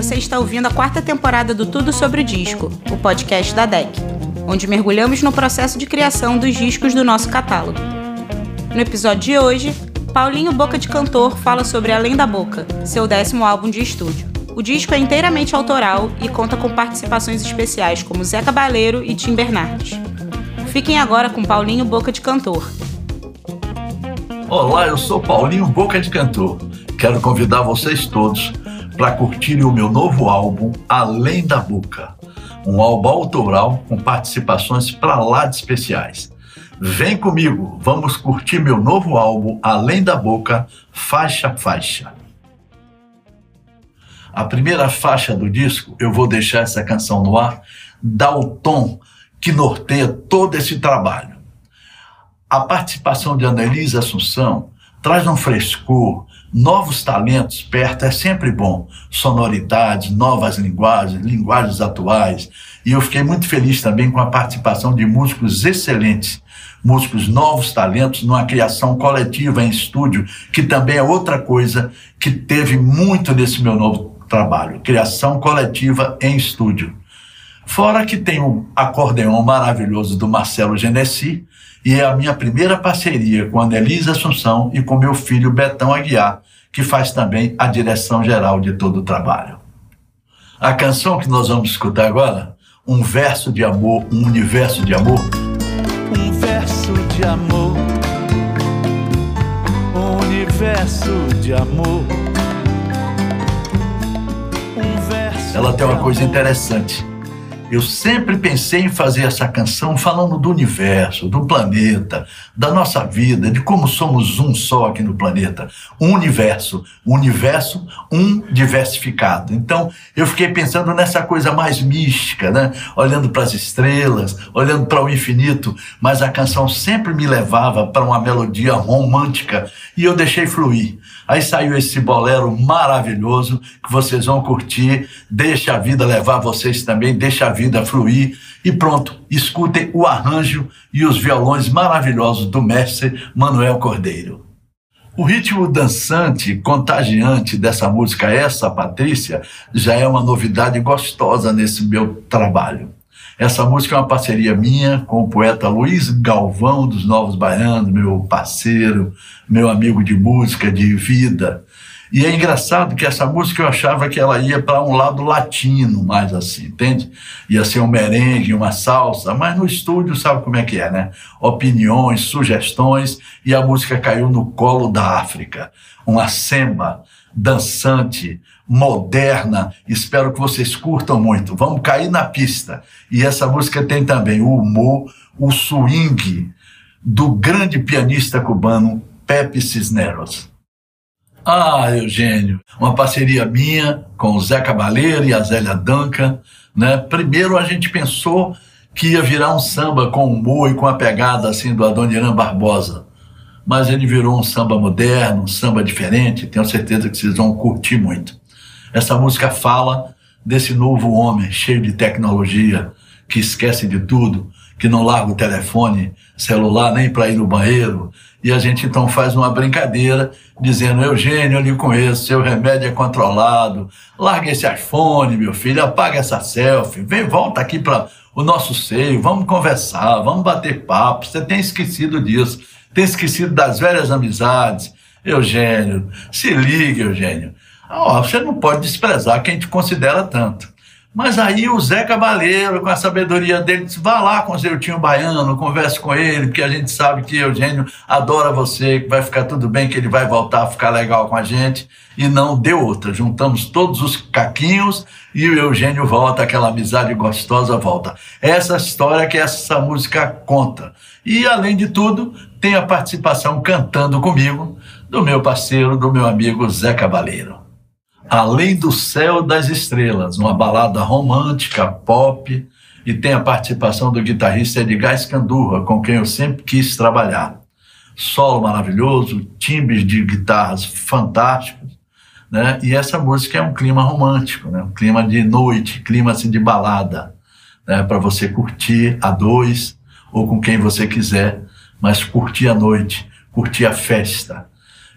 Você está ouvindo a quarta temporada do Tudo Sobre Disco, o podcast da DEC, onde mergulhamos no processo de criação dos discos do nosso catálogo. No episódio de hoje, Paulinho Boca de Cantor fala sobre Além da Boca, seu décimo álbum de estúdio. O disco é inteiramente autoral e conta com participações especiais como Zé Cabaleiro e Tim Bernardes. Fiquem agora com Paulinho Boca de Cantor. Olá, eu sou Paulinho Boca de Cantor. Quero convidar vocês todos para curtirem o meu novo álbum Além da Boca, um álbum autoral com participações para lá de especiais. Vem comigo, vamos curtir meu novo álbum Além da Boca, faixa faixa. A primeira faixa do disco, eu vou deixar essa canção no ar, dá o tom que norteia todo esse trabalho. A participação de Annelise Assunção traz um frescor, novos talentos perto é sempre bom. Sonoridades, novas linguagens, linguagens atuais. E eu fiquei muito feliz também com a participação de músicos excelentes, músicos novos talentos numa criação coletiva em estúdio, que também é outra coisa que teve muito nesse meu novo trabalho, criação coletiva em estúdio. Fora que tem um acordeão maravilhoso do Marcelo Genesi, e é a minha primeira parceria com a Anelise Assunção e com meu filho Betão Aguiar, que faz também a direção geral de todo o trabalho. A canção que nós vamos escutar agora, Um Verso de Amor, Um Universo de Amor. Um verso de amor, um universo de amor. Um verso Ela tem uma coisa interessante eu sempre pensei em fazer essa canção falando do universo, do planeta, da nossa vida, de como somos um só aqui no planeta. Um universo, um universo, um diversificado. Então, eu fiquei pensando nessa coisa mais mística, né? Olhando para as estrelas, olhando para o infinito, mas a canção sempre me levava para uma melodia romântica e eu deixei fluir. Aí saiu esse bolero maravilhoso que vocês vão curtir. Deixa a vida levar vocês também, deixa a fluir. E pronto, escutem o arranjo e os violões maravilhosos do mestre Manuel Cordeiro. O ritmo dançante, contagiante dessa música, essa Patrícia, já é uma novidade gostosa nesse meu trabalho. Essa música é uma parceria minha com o poeta Luiz Galvão dos Novos Baianos, meu parceiro, meu amigo de música, de vida. E é engraçado que essa música eu achava que ela ia para um lado latino, mais assim, entende? Ia ser um merengue, uma salsa, mas no estúdio sabe como é que é, né? Opiniões, sugestões, e a música caiu no colo da África. Uma semba dançante, moderna. Espero que vocês curtam muito. Vamos cair na pista. E essa música tem também o humor, o swing do grande pianista cubano Pepe Cisneros. Ah, Eugênio, uma parceria minha com o Zé Cabaleiro e a Zélia Duncan. Né? Primeiro a gente pensou que ia virar um samba com humor e com a pegada assim do Adoniran Barbosa. Mas ele virou um samba moderno, um samba diferente. Tenho certeza que vocês vão curtir muito. Essa música fala desse novo homem cheio de tecnologia, que esquece de tudo, que não larga o telefone celular nem para ir no banheiro. E a gente então faz uma brincadeira dizendo: Eugênio, eu lhe conheço, seu remédio é controlado, larga esse iPhone, meu filho, apaga essa selfie, vem, volta aqui para o nosso seio, vamos conversar, vamos bater papo. Você tem esquecido disso, tem esquecido das velhas amizades. Eugênio, se liga, Eugênio. Oh, você não pode desprezar quem te considera tanto. Mas aí o Zé Cabaleiro, com a sabedoria dele, disse: vá lá com o Zeutinho Baiano, converse com ele, porque a gente sabe que Eugênio adora você, que vai ficar tudo bem, que ele vai voltar a ficar legal com a gente. E não deu outra. Juntamos todos os caquinhos e o Eugênio volta, aquela amizade gostosa volta. Essa história que essa música conta. E, além de tudo, tem a participação cantando comigo do meu parceiro, do meu amigo Zé Cabaleiro. Além do Céu das Estrelas, uma balada romântica, pop, e tem a participação do guitarrista Edgar Escandurra, com quem eu sempre quis trabalhar. Solo maravilhoso, timbres de guitarras fantásticos, né? E essa música é um clima romântico, né? Um clima de noite, clima assim de balada, né? Para você curtir a dois ou com quem você quiser, mas curtir a noite, curtir a festa.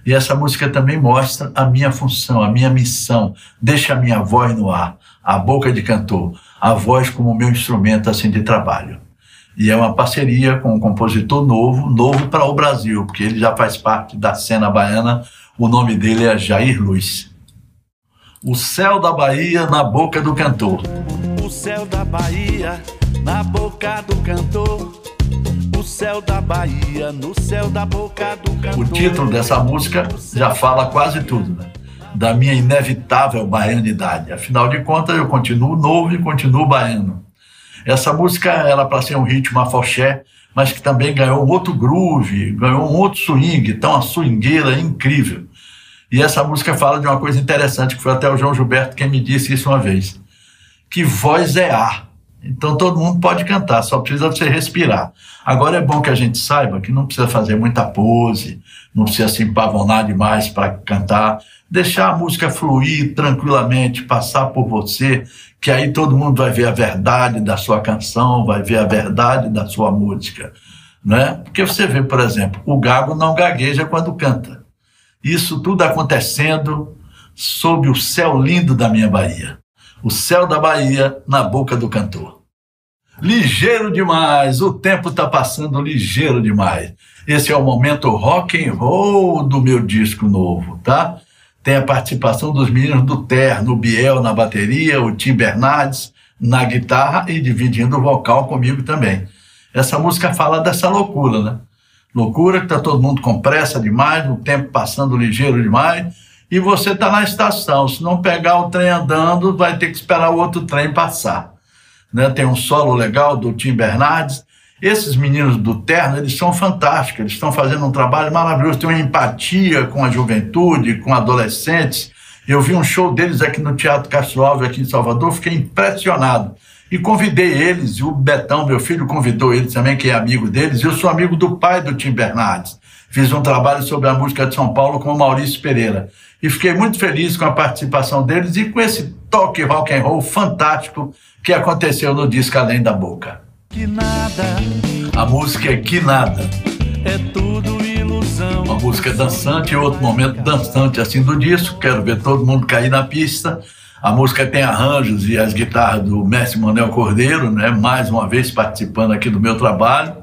E essa música também mostra a minha função, a minha missão. Deixa a minha voz no ar, a boca de cantor, a voz como meu instrumento assim de trabalho. E é uma parceria com um compositor novo, novo para o Brasil, porque ele já faz parte da cena baiana. O nome dele é Jair Luiz. O céu da Bahia na boca do cantor. O céu da Bahia na boca do cantor. O céu da Bahia no céu da boca do cantor. O título dessa música já fala quase tudo, né? Da minha inevitável baianidade. Afinal de contas, eu continuo novo e continuo baiano. Essa música era para ser um ritmo afoxé, mas que também ganhou um outro groove, ganhou um outro swing, então uma swingueira incrível. E essa música fala de uma coisa interessante, que foi até o João Gilberto quem me disse isso uma vez, que voz é ar. Então todo mundo pode cantar, só precisa você respirar. Agora é bom que a gente saiba que não precisa fazer muita pose, não precisa se empavonar demais para cantar, deixar a música fluir tranquilamente, passar por você, que aí todo mundo vai ver a verdade da sua canção, vai ver a verdade da sua música, né? Porque você vê, por exemplo, o gago não gagueja quando canta. Isso tudo acontecendo sob o céu lindo da minha Bahia. O céu da Bahia na boca do cantor. Ligeiro demais, o tempo está passando ligeiro demais. Esse é o momento rock and roll do meu disco novo, tá? Tem a participação dos meninos do Terno, Biel na bateria, o Tim Bernardes na guitarra e dividindo o vocal comigo também. Essa música fala dessa loucura, né? Loucura que tá todo mundo com pressa demais, o tempo passando ligeiro demais, e você está na estação. Se não pegar o trem andando, vai ter que esperar o outro trem passar. Né? Tem um solo legal do Tim Bernardes. Esses meninos do Terno, eles são fantásticos, eles estão fazendo um trabalho maravilhoso, tem uma empatia com a juventude, com adolescentes. Eu vi um show deles aqui no Teatro Castro Alves, aqui em Salvador, fiquei impressionado. E convidei eles, e o Betão, meu filho, convidou eles também, que é amigo deles. Eu sou amigo do pai do Tim Bernardes. Fiz um trabalho sobre a música de São Paulo com o Maurício Pereira. E fiquei muito feliz com a participação deles e com esse toque rock and roll fantástico que aconteceu no disco Além da Boca. Que nada A música é Que Nada. é tudo ilusão. Uma música dançante, outro momento dançante assim do disco. Quero ver todo mundo cair na pista. A música tem arranjos e as guitarras do Mestre Manuel Cordeiro, né? mais uma vez participando aqui do meu trabalho.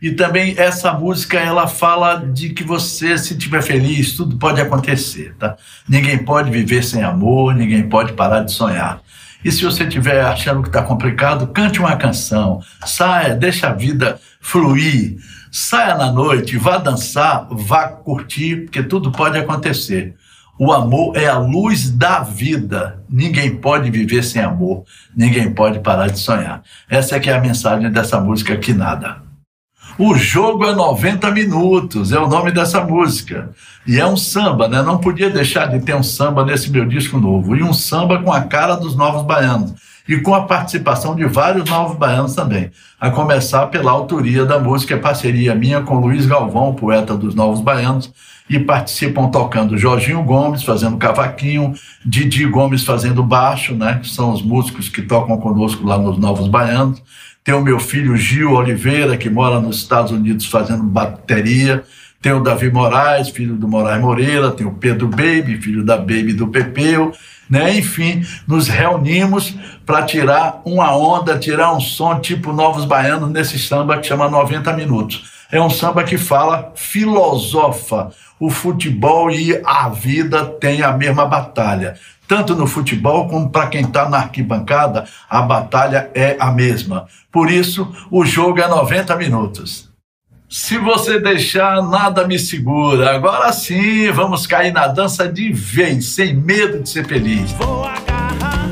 E também essa música ela fala de que você, se estiver feliz, tudo pode acontecer, tá? Ninguém pode viver sem amor, ninguém pode parar de sonhar. E se você estiver achando que está complicado, cante uma canção, saia, deixa a vida fluir, saia na noite, vá dançar, vá curtir, porque tudo pode acontecer. O amor é a luz da vida. Ninguém pode viver sem amor, ninguém pode parar de sonhar. Essa é que é a mensagem dessa música que nada. O jogo é 90 minutos, é o nome dessa música. E é um samba, né? Não podia deixar de ter um samba nesse meu disco novo. E um samba com a cara dos novos baianos. E com a participação de vários novos baianos também. A começar pela autoria da música, parceria minha com Luiz Galvão, poeta dos Novos Baianos. E participam tocando Jorginho Gomes fazendo cavaquinho, Didi Gomes fazendo baixo, né? Que são os músicos que tocam conosco lá nos Novos Baianos. Tem o meu filho Gil Oliveira, que mora nos Estados Unidos fazendo bateria. Tem o Davi Moraes, filho do Moraes Moreira. Tem o Pedro Baby, filho da Baby do Pepeu. Né? Enfim, nos reunimos para tirar uma onda, tirar um som tipo Novos Baianos nesse samba que chama 90 Minutos. É um samba que fala, filosofa. O futebol e a vida têm a mesma batalha tanto no futebol como para quem está na arquibancada, a batalha é a mesma. Por isso, o jogo é 90 minutos. Se você deixar, nada me segura. Agora sim, vamos cair na dança de vez, sem medo de ser feliz. Vou agarrar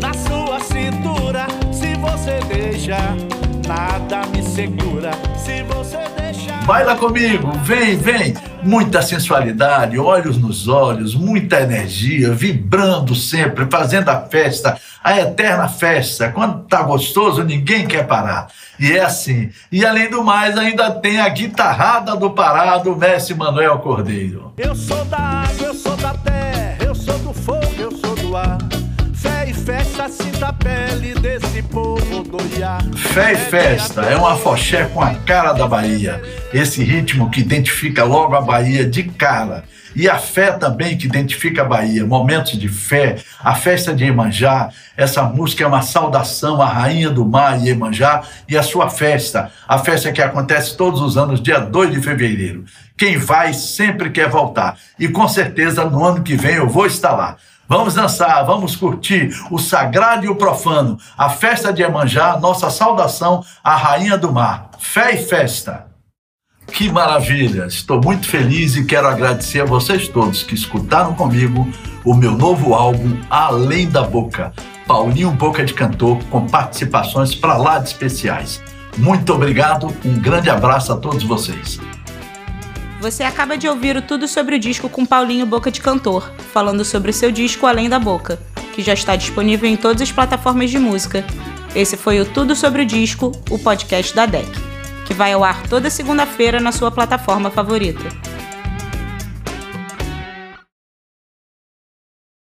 na sua cintura. Se você deixar, nada me segura. Se você deixar. Baila comigo, vem, vem. Muita sensualidade, olhos nos olhos, muita energia, vibrando sempre, fazendo a festa, a eterna festa. Quando tá gostoso, ninguém quer parar. E é assim. E além do mais, ainda tem a guitarrada do Pará do Mestre Manuel Cordeiro. Eu sou da água, eu sou da terra, eu sou do fogo, eu sou do ar. Fé e festa sinta a pele desse povo doiar. Fé e festa é um afoxé com a cara da Bahia. Esse ritmo que identifica logo a Bahia de cara. E a fé também que identifica a Bahia, momentos de fé, a festa de Iemanjá. Essa música é uma saudação à rainha do mar Iemanjá e a sua festa, a festa que acontece todos os anos, dia 2 de fevereiro. Quem vai sempre quer voltar. E com certeza no ano que vem eu vou estar lá. Vamos dançar, vamos curtir o sagrado e o profano, a festa de Iemanjá, nossa saudação à rainha do mar. Fé e festa. Que maravilha! Estou muito feliz e quero agradecer a vocês todos que escutaram comigo o meu novo álbum Além da Boca, Paulinho Boca de Cantor, com participações para lá de especiais. Muito obrigado, um grande abraço a todos vocês. Você acaba de ouvir o Tudo sobre o Disco com Paulinho Boca de Cantor, falando sobre o seu disco Além da Boca, que já está disponível em todas as plataformas de música. Esse foi o Tudo sobre o Disco, o podcast da DEC que vai ao ar toda segunda-feira na sua plataforma favorita.